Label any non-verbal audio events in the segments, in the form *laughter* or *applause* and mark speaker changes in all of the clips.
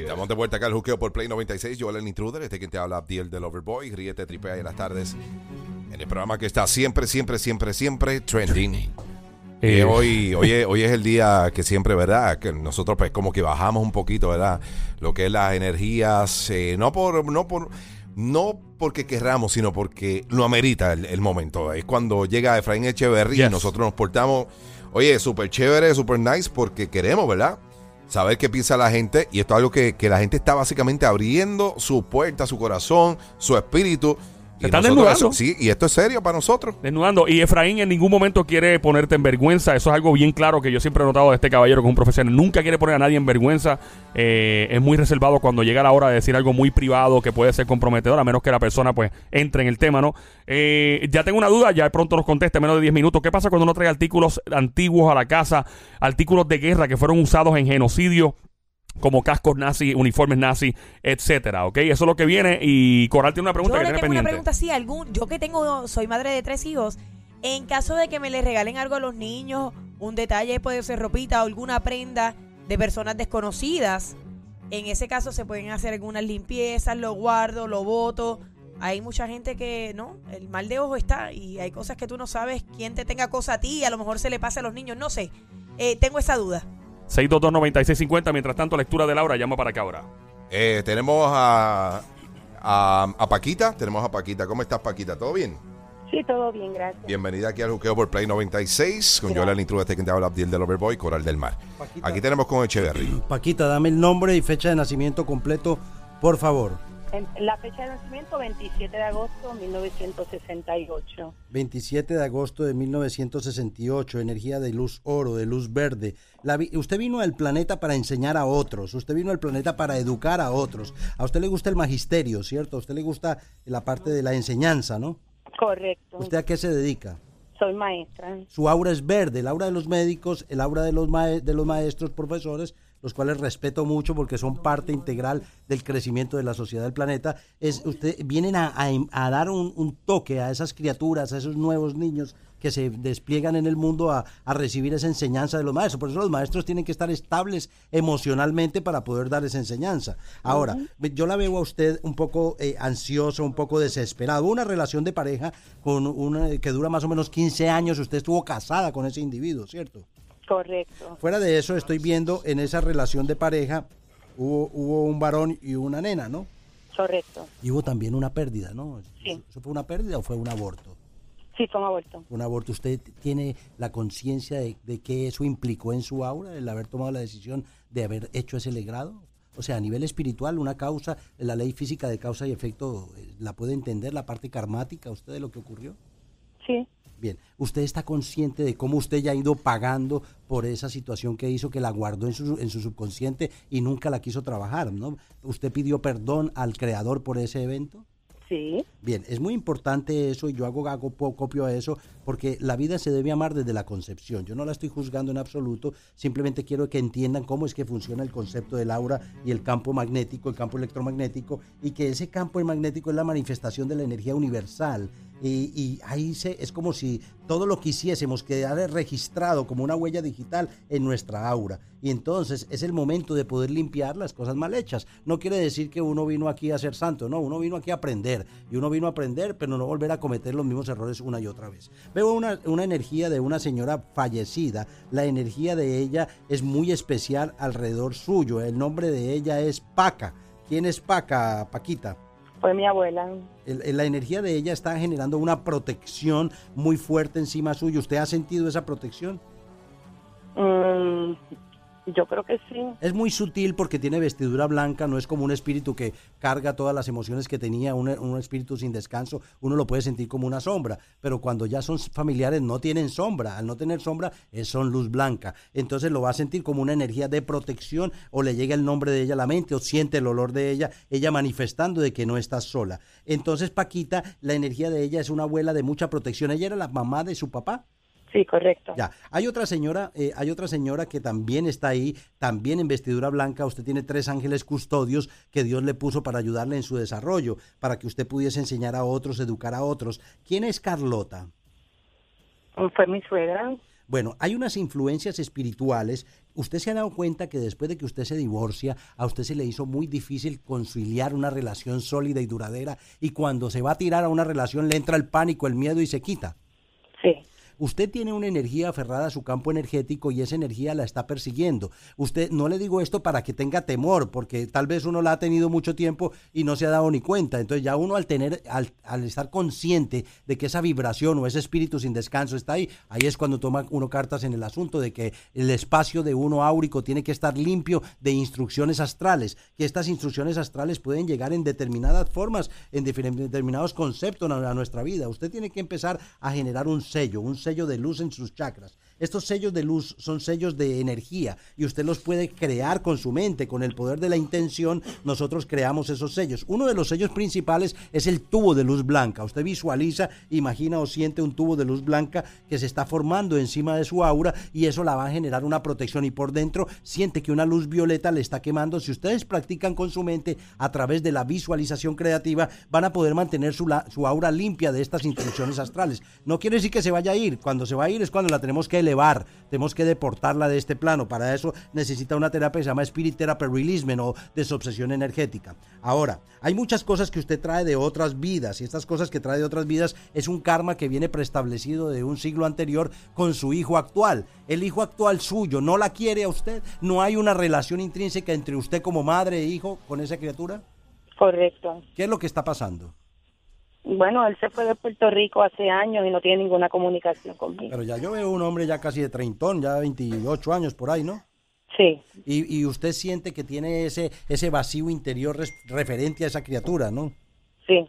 Speaker 1: Estamos de vuelta acá al juqueo por Play 96. Yo, el intruder, este que te habla, Abdiel del Overboy. Ríete, tripea en las tardes. En el programa que está siempre, siempre, siempre, siempre trending.
Speaker 2: Eh,
Speaker 1: hoy, hoy, es, hoy es el día que siempre, ¿verdad? Que nosotros pues como que bajamos un poquito, ¿verdad? Lo que es las energías, eh, no por, no por, no porque querramos, sino porque lo amerita el, el momento. Es cuando llega Efraín Echeverry y
Speaker 2: Yes.
Speaker 1: nosotros nos portamos, oye, súper chévere, súper nice, porque queremos, ¿verdad? Saber qué piensa la gente. Y esto es algo que, que la gente está básicamente abriendo su puerta, su corazón, su espíritu.
Speaker 2: Se están desnudando.
Speaker 1: sí, y esto es serio para nosotros.
Speaker 2: Desnudando. Y Efraín en ningún momento quiere ponerte en vergüenza. Eso es algo bien claro que yo siempre he notado de este caballero que es un profesional. Nunca quiere poner a nadie en vergüenza. Eh, es muy reservado cuando llega la hora de decir algo muy privado que puede ser comprometedor, a menos que la persona pues entre en el tema, ¿no? Eh, ya tengo una duda, ya pronto nos conteste, menos de 10 minutos. ¿Qué pasa cuando uno trae artículos antiguos a la casa, artículos de guerra que fueron usados en genocidio? Como cascos nazi, uniformes nazi, etcétera, ¿ok? Eso es lo que viene y Coral tiene una pregunta
Speaker 3: Yo
Speaker 2: que
Speaker 3: le
Speaker 2: tiene
Speaker 3: tengo una pregunta así, algún, yo que tengo, soy madre de tres hijos, en caso de que me le regalen algo a los niños, un detalle puede ser ropita o alguna prenda de personas desconocidas, en ese caso se pueden hacer algunas limpiezas, lo guardo, lo boto. Hay mucha gente que, no, el mal de ojo está y hay cosas que tú no sabes quién te tenga cosa a ti y a lo mejor se le pasa a los niños, no sé. Eh, tengo esa duda.
Speaker 2: 622-9650. Mientras tanto, lectura de Laura. Llama para acá ahora.
Speaker 1: Eh, tenemos a, a, a Paquita. Tenemos a Paquita. ¿Cómo estás, Paquita? ¿Todo bien?
Speaker 4: Sí, todo bien, gracias.
Speaker 1: Bienvenida aquí al Juqueo por Play 96 con. Yola Intrude, este que te habla Abdiel del Overboy, Coral del Mar.
Speaker 5: Paquita.
Speaker 1: Aquí tenemos con Echeverry.
Speaker 5: Paquita, dame el nombre y fecha de nacimiento completo, por favor.
Speaker 4: La fecha de nacimiento, 27 de agosto de 1968.
Speaker 5: 27 de agosto de 1968, energía de luz oro, de luz verde. La vi- usted vino al planeta para enseñar a otros, usted vino al planeta para educar a otros. A usted le gusta el magisterio, ¿cierto? A usted le gusta la parte de la enseñanza, ¿no?
Speaker 4: Correcto.
Speaker 5: ¿Usted a qué se dedica?
Speaker 4: Soy maestra.
Speaker 5: Su aura es verde, el aura de los médicos, el aura de los, mae- de los maestros, profesores, los cuales respeto mucho porque son parte integral del crecimiento de la sociedad del planeta. Es, usted, vienen a, a- a dar un, un toque a esas criaturas, a esos nuevos niños que se despliegan en el mundo a, a recibir esa enseñanza de los maestros. Por eso los maestros tienen que estar estables emocionalmente para poder dar esa enseñanza. Ahora, yo la veo a usted un poco eh, ansiosa, un poco desesperada. Hubo una relación de pareja con una, que dura más o menos 15 años. Usted estuvo casada con ese individuo, ¿cierto?
Speaker 4: Correcto.
Speaker 5: Fuera de eso, estoy viendo en esa relación de pareja hubo, hubo un varón y una nena, ¿no?
Speaker 4: Correcto.
Speaker 5: Y hubo también una pérdida, ¿no?
Speaker 4: Sí.
Speaker 5: ¿Eso fue una pérdida o fue un aborto?
Speaker 4: Sí, fue un aborto.
Speaker 5: Un aborto. ¿Usted tiene la conciencia de, de que eso implicó en su aura, el haber tomado la decisión de haber hecho ese legrado? O sea, a nivel espiritual, una causa, la ley física de causa y efecto, eh, ¿la puede entender la parte karmática usted de lo que ocurrió? Bien, ¿usted está consciente de cómo usted ya ha ido pagando por esa situación que hizo, que la guardó en su, en su subconsciente y nunca la quiso trabajar, ¿no? ¿Usted pidió perdón al creador por ese evento?
Speaker 4: sí,
Speaker 5: Bien, es muy importante eso y yo hago, hago copio a eso porque la vida se debe amar desde la concepción. Yo no la estoy juzgando en absoluto, simplemente quiero que entiendan cómo es que funciona el concepto del aura y el campo magnético, el campo electromagnético y que ese campo magnético es la manifestación de la energía universal. Y, ahí se, es como si todo lo que hiciésemos quedara registrado como una huella digital en nuestra aura. Y entonces es el momento de poder limpiar las cosas mal hechas. No quiere decir que uno vino aquí a ser santo, no, uno vino aquí a aprender. Y uno vino a aprender, pero no volver a cometer los mismos errores una y otra vez. Veo una, una energía de una señora fallecida. La energía de ella es muy especial alrededor suyo. El nombre de ella es Paca. ¿Quién es Paca, Paquita?
Speaker 4: Fue mi abuela.
Speaker 5: El- el- la energía de ella está generando una protección muy fuerte encima suyo. ¿Usted ha sentido esa protección?
Speaker 4: Mm, yo creo que sí.
Speaker 5: Es muy sutil porque tiene vestidura blanca, no es como un espíritu que carga todas las emociones que tenía, un, un espíritu sin descanso, uno lo puede sentir como una sombra, pero cuando ya son familiares no tienen sombra, al no tener sombra son luz blanca, entonces lo va a sentir como una energía de protección o le llega el nombre de ella a la mente o siente el olor de ella, ella manifestando de que no está sola. Entonces Paquita, la energía de ella es una abuela de mucha protección, ella era la mamá de su papá.
Speaker 4: Sí, correcto.
Speaker 5: Ya, hay otra señora, eh, hay otra señora que también está ahí, también en vestidura blanca. Usted tiene tres ángeles custodios que Dios le puso para ayudarle en su desarrollo, para que usted pudiese enseñar a otros, educar a otros. ¿Quién es Carlota?
Speaker 4: Fue mi suegra.
Speaker 5: Bueno, hay unas influencias espirituales usted se ha dado cuenta que después de que usted se divorcia, a usted se le hizo muy difícil conciliar una relación sólida y duradera y cuando se va a tirar a una relación le entra el pánico, el miedo y se quita.
Speaker 4: Sí.
Speaker 5: Usted tiene una energía aferrada a su campo energético y esa energía la está persiguiendo. Usted no le digo esto para que tenga temor, porque tal vez uno la ha tenido mucho tiempo y no se ha dado ni cuenta. Entonces ya uno al tener, al, al estar consciente de que esa vibración o ese espíritu sin descanso está ahí, ahí es cuando toma uno cartas en el asunto de que el espacio de uno áurico tiene que estar limpio de instrucciones astrales, que estas instrucciones astrales pueden llegar en determinadas formas, en determinados conceptos a nuestra vida. Usted tiene que empezar a generar un sello, un sello de luz en sus chakras. Estos sellos de luz son sellos de energía y usted los puede crear con su mente, con el poder de la intención. Nosotros creamos esos sellos. Uno de los sellos principales es el tubo de luz blanca. Usted visualiza, imagina o siente un tubo de luz blanca que se está formando encima de su aura y eso la va a generar una protección y por dentro siente que una luz violeta le está quemando. Si ustedes practican con su mente a través de la visualización creativa, van a poder mantener su, su aura limpia de estas instrucciones astrales. No quiere decir que se vaya a ir. Cuando se va a ir es cuando la tenemos que elevar, tenemos que deportarla de este plano. Para eso necesita una terapia que se llama Spirit Therapy Releasement o desobsesión energética. Ahora, hay muchas cosas que usted trae de otras vidas y estas cosas que trae de otras vidas es un karma que viene preestablecido de un siglo anterior con su hijo actual. El hijo actual suyo no la quiere a usted. No hay una relación intrínseca entre usted como madre e hijo con esa criatura.
Speaker 4: Correcto.
Speaker 5: ¿Qué es lo que está pasando?
Speaker 4: Bueno, él se fue de Puerto Rico hace años y no tiene ninguna comunicación conmigo.
Speaker 5: Pero ya yo veo un hombre ya casi de treintón, ya 28 años por ahí, ¿no?
Speaker 4: Sí,
Speaker 5: Y, y usted siente que tiene ese, ese vacío interior res- referente a esa criatura, ¿no?
Speaker 4: sí,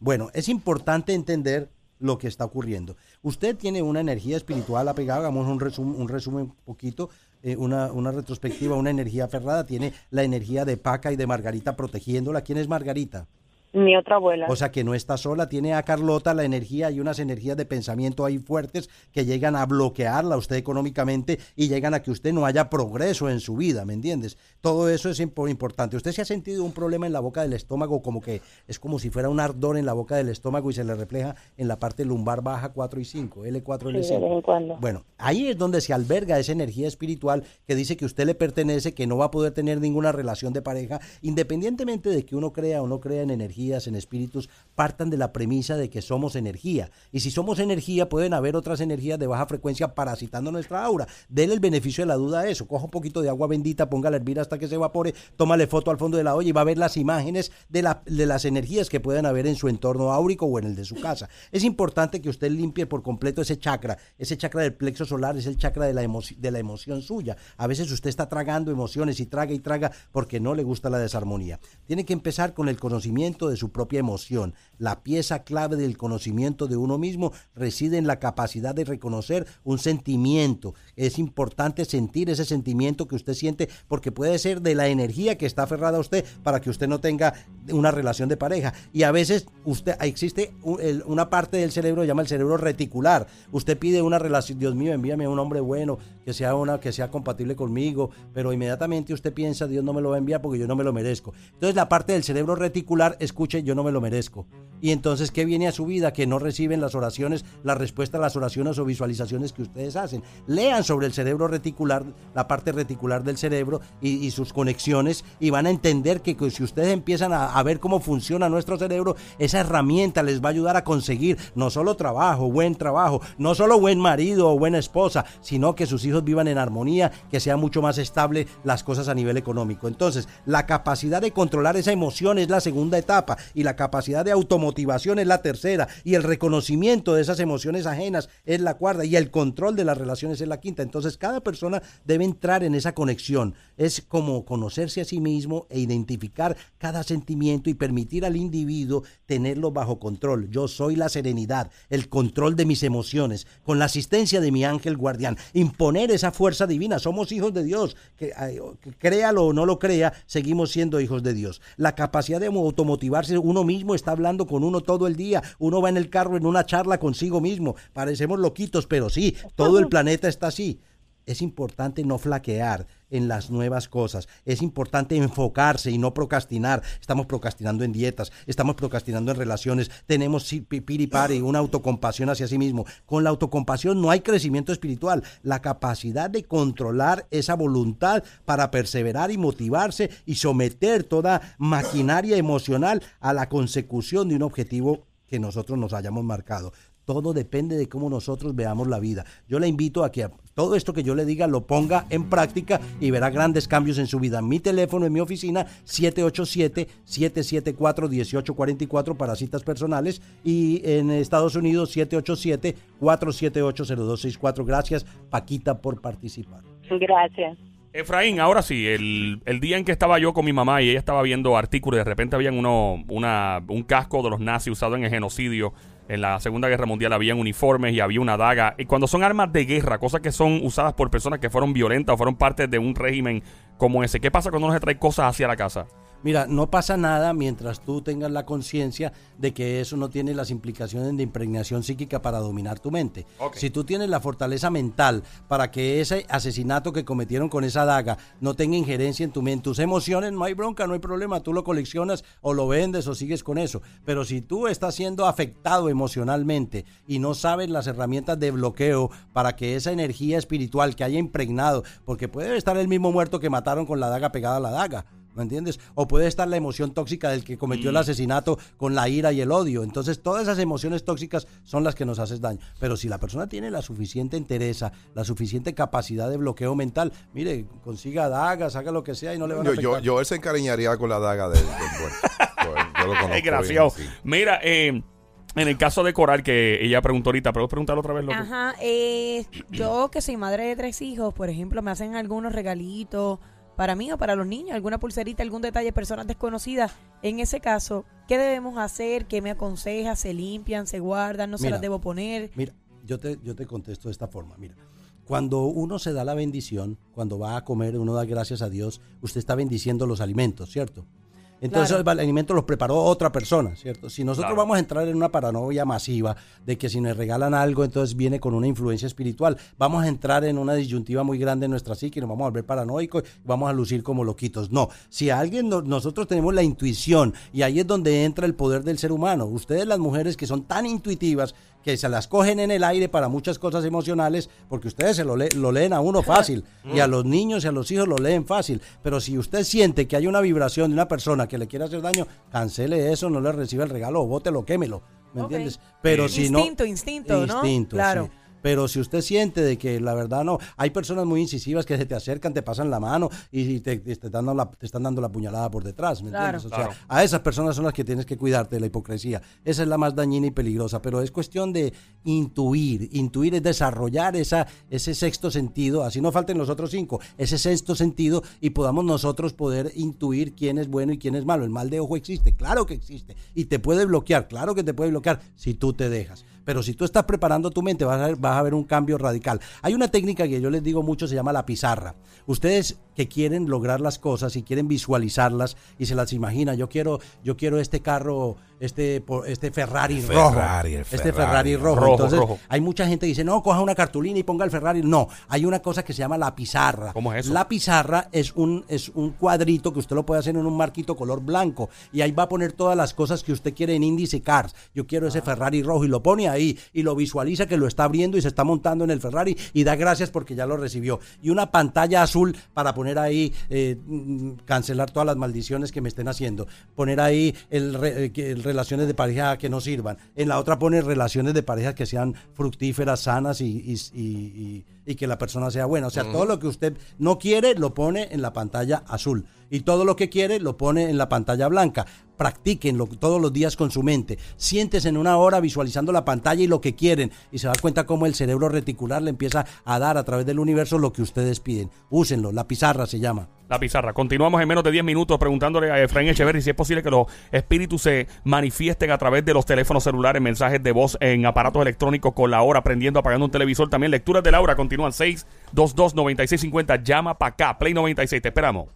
Speaker 5: Bueno, es importante entender lo que está ocurriendo. Usted tiene una energía espiritual apegada, hagamos un resumen, un resumen poquito, eh, una, una retrospectiva, una energía aferrada, tiene la energía de Paca y de Margarita protegiéndola. ¿Quién es Margarita?
Speaker 4: Mi otra abuela.
Speaker 5: O sea que no está sola, tiene a Carlota la energía y unas energías de pensamiento ahí fuertes que llegan a bloquearla a usted económicamente y llegan a que usted no haya progreso en su vida, ¿me entiendes? Todo eso es impo- importante. ¿Usted se ha sentido un problema en la boca del estómago como que es como si fuera un ardor en la boca del estómago y se le refleja en la parte lumbar baja 4 y 5, L4,
Speaker 4: Sí, de vez
Speaker 5: L5?
Speaker 4: en cuando.
Speaker 5: Bueno, ahí es donde se alberga esa energía espiritual que dice que usted le pertenece, que no va a poder tener ninguna relación de pareja, independientemente de que uno crea o no crea en en espíritus, partan de la premisa de que somos energía. Y si somos energía, pueden haber otras energías de baja frecuencia parasitando nuestra aura. Dele el beneficio de la duda a eso. Coja un poquito de agua bendita, póngala a hervir hasta que se evapore, tómale foto al fondo de la olla y va a ver las imágenes de, la- de las energías que pueden haber en su entorno áurico o en el de su casa. Es importante que usted limpie por completo ese chakra. Ese chakra del plexo solar es el chakra de la, de la emoción suya. A veces usted está tragando emociones y traga y traga porque no le gusta la desarmonía. Tiene que empezar con el conocimiento de su propia emoción. La pieza clave del conocimiento de uno mismo reside en la capacidad de reconocer un sentimiento. Es importante sentir ese sentimiento que usted siente porque puede ser de la energía que está aferrada a usted para que usted no tenga una relación de pareja. Y a veces usted existe un- el- una parte del cerebro llama el cerebro reticular. Usted pide una relación, Dios mío, envíame a un hombre bueno que sea una que sea compatible conmigo, pero inmediatamente usted piensa, Dios no me lo va a enviar porque yo no me lo merezco. Entonces la parte del cerebro reticular escuche, yo no me lo merezco. Y entonces, ¿qué viene a su vida? Que no reciben las oraciones, la respuesta a las oraciones o visualizaciones que ustedes hacen. Lean sobre el cerebro reticular, la parte reticular del cerebro y, sus conexiones y van a entender que, si ustedes empiezan a, a ver cómo funciona nuestro cerebro, esa herramienta les va a ayudar a conseguir no solo trabajo, buen trabajo, no solo buen marido o buena esposa, sino que sus hijos vivan en armonía, que sea mucho más estable las cosas a nivel económico. Entonces, la capacidad de controlar esa emoción es la segunda etapa y la capacidad de automotivación es la tercera y el reconocimiento de esas emociones ajenas es la cuarta y el control de las relaciones es la quinta. Entonces, cada persona debe entrar en esa conexión. Es como conocerse a sí mismo e identificar cada sentimiento y permitir al individuo tenerlo bajo control. Yo soy la serenidad, el control de mis emociones, con la asistencia de mi ángel guardián. Imponer esa fuerza divina. Somos hijos de Dios. Que, que créalo o no lo crea, seguimos siendo hijos de Dios. La capacidad de automotivarse, uno mismo está hablando con uno todo el día. Uno va en el carro en una charla consigo mismo. Parecemos loquitos, pero sí, todo el planeta está así es importante no flaquear en las nuevas cosas. Es importante enfocarse y no procrastinar. Estamos procrastinando en dietas, estamos procrastinando en relaciones, tenemos piripari, una autocompasión hacia sí mismo. Con la autocompasión no hay crecimiento espiritual. La capacidad de controlar esa voluntad para perseverar y motivarse y someter toda maquinaria emocional a la consecución de un objetivo que nosotros nos hayamos marcado. Todo depende de cómo nosotros veamos la vida. Yo le invito a que todo esto que yo le diga lo ponga en práctica y verá grandes cambios en su vida. Mi teléfono en mi oficina 787-774-1844 para citas personales y en Estados Unidos 787-478-0264. Gracias Paquita por participar.
Speaker 4: Gracias.
Speaker 2: Efraín, ahora sí, el, el día en que estaba yo con mi mamá y ella estaba viendo artículos y de repente habían uno, una, un casco de los nazis usado en el genocidio. En la Segunda Guerra Mundial habían uniformes y había una daga. Y cuando son armas de guerra, cosas que son usadas por personas que fueron violentas o fueron parte de un régimen como ese, ¿qué pasa cuando uno se trae cosas hacia la casa?
Speaker 5: Mira, no pasa nada mientras tú tengas la conciencia de que eso no tiene las implicaciones de impregnación psíquica para dominar tu mente. Si tú tienes la fortaleza mental para que ese asesinato que cometieron con esa daga no tenga injerencia en tu mente, tus emociones, no hay bronca, no hay problema, tú lo coleccionas o lo vendes o sigues con eso. Pero si tú estás siendo afectado emocionalmente y no sabes las herramientas de bloqueo para que esa energía espiritual que haya impregnado, porque puede estar el mismo muerto que mataron con la daga pegada a la daga. ¿Me entiendes? O puede estar la emoción tóxica del que cometió el asesinato con la ira y el odio. Entonces, todas esas emociones tóxicas son las que nos hacen daño. Pero si la persona tiene la suficiente entereza, la suficiente capacidad de bloqueo mental, mire, consiga dagas, haga lo que sea y no le van a afectar.
Speaker 1: yo, yo él se encariñaría con la daga yo lo *laughs* conozco
Speaker 2: Es graciado.
Speaker 1: bien, sí.
Speaker 2: Mira, eh, en el caso de Coral, que ella preguntó ahorita, ¿puedo preguntarlo otra vez, loco?
Speaker 3: Ajá, eh, yo que soy madre de tres hijos, por ejemplo, me hacen algunos regalitos para mí o para los niños, alguna pulserita, algún detalle, personas desconocidas. En ese caso, ¿qué debemos hacer? ¿Qué me aconseja? ¿Se limpian? ¿Se guardan? ¿No se las debo poner?
Speaker 5: Mira, yo te, yo te contesto de esta forma. Mira, cuando uno se da la bendición, cuando va a comer, uno da gracias a Dios, usted está bendiciendo los alimentos, ¿cierto? Entonces
Speaker 3: Claro.
Speaker 5: el alimento los preparó otra persona, ¿cierto? Si nosotros
Speaker 2: Claro.
Speaker 5: vamos a entrar en una paranoia masiva de que si nos regalan algo, entonces viene con una influencia espiritual, vamos a entrar en una disyuntiva muy grande en nuestra psique, nos vamos a volver paranoicos, y vamos a lucir como loquitos. No, si alguien, no- nosotros tenemos la intuición y ahí es donde entra el poder del ser humano. Ustedes las mujeres que son tan intuitivas que se las cogen en el aire para muchas cosas emocionales, porque ustedes se lo, le- lo leen a uno fácil *laughs* y a los niños y a los hijos lo leen fácil. Pero si usted siente que hay una vibración de una persona que le quiere hacer daño, cancele eso, no le reciba el regalo o bótelo, quémelo. ¿Me entiendes? Pero si no.
Speaker 3: Instinto, instinto, ¿no?
Speaker 5: Instinto,
Speaker 3: Claro.
Speaker 5: sí. Pero si usted siente de que la verdad no, hay personas muy incisivas que se te acercan, te pasan la mano y te, te están, dando la, te están dando la puñalada por detrás, ¿me
Speaker 3: Claro.
Speaker 5: entiendes? O sea,
Speaker 2: Claro.
Speaker 5: a esas personas son las que tienes que cuidarte de la hipocresía. Esa es la más dañina y peligrosa, pero es cuestión de intuir. Intuir es desarrollar esa, ese sexto sentido, así no falten los otros cinco, ese sexto sentido y podamos nosotros poder intuir quién es bueno y quién es malo. El mal de ojo existe, claro que existe, y te puede bloquear, claro que te puede bloquear si tú te dejas. Pero si tú estás preparando tu mente, vas a, ver, vas a ver un cambio radical. Hay una técnica que yo les digo mucho, se llama la pizarra. Ustedes que quieren lograr las cosas y quieren visualizarlas y se las imaginan, yo quiero, yo quiero este carro, este, este Ferrari, rojo. Este
Speaker 1: Ferrari.
Speaker 5: Ferrari rojo.
Speaker 2: Rojo,
Speaker 5: Entonces,
Speaker 2: rojo.
Speaker 5: hay mucha gente que dice, no, coja una cartulina y ponga el Ferrari. No, hay una cosa que se llama la pizarra.
Speaker 2: ¿Cómo es eso?
Speaker 5: La pizarra es un, es un cuadrito que usted lo puede hacer en un marquito color blanco y ahí va a poner todas las cosas que usted quiere en índice cars. Yo quiero
Speaker 2: Ah.
Speaker 5: ese Ferrari rojo y lo pone ahí y lo visualiza que lo está abriendo y se está montando en el Ferrari y da gracias porque ya lo recibió. Y una pantalla azul para poner ahí, eh, mm, cancelar todas las maldiciones que me estén haciendo. Poner ahí el, eh, el relaciones de pareja que no sirvan. En la otra pone relaciones de pareja que sean fructíferas, sanas y, y- y- y- y que la persona sea buena. O sea, todo lo que usted no quiere lo pone en la pantalla azul. Y todo lo que quiere lo pone en la pantalla blanca. Practíquenlo todos los días con su mente. Siéntese en una hora visualizando la pantalla y lo que quieren. Y se da cuenta cómo el cerebro reticular le empieza a dar a través del universo lo que ustedes piden. Úsenlo. La pizarra se llama.
Speaker 2: La pizarra. Continuamos en menos de 10 minutos preguntándole a Efraín Echeverry si es posible que los espíritus se manifiesten a través de los teléfonos celulares, mensajes de voz en aparatos electrónicos con la hora, prendiendo, apagando un televisor. También lecturas de Laura continúan 622-9650. Llama para acá. Play 96. Te esperamos.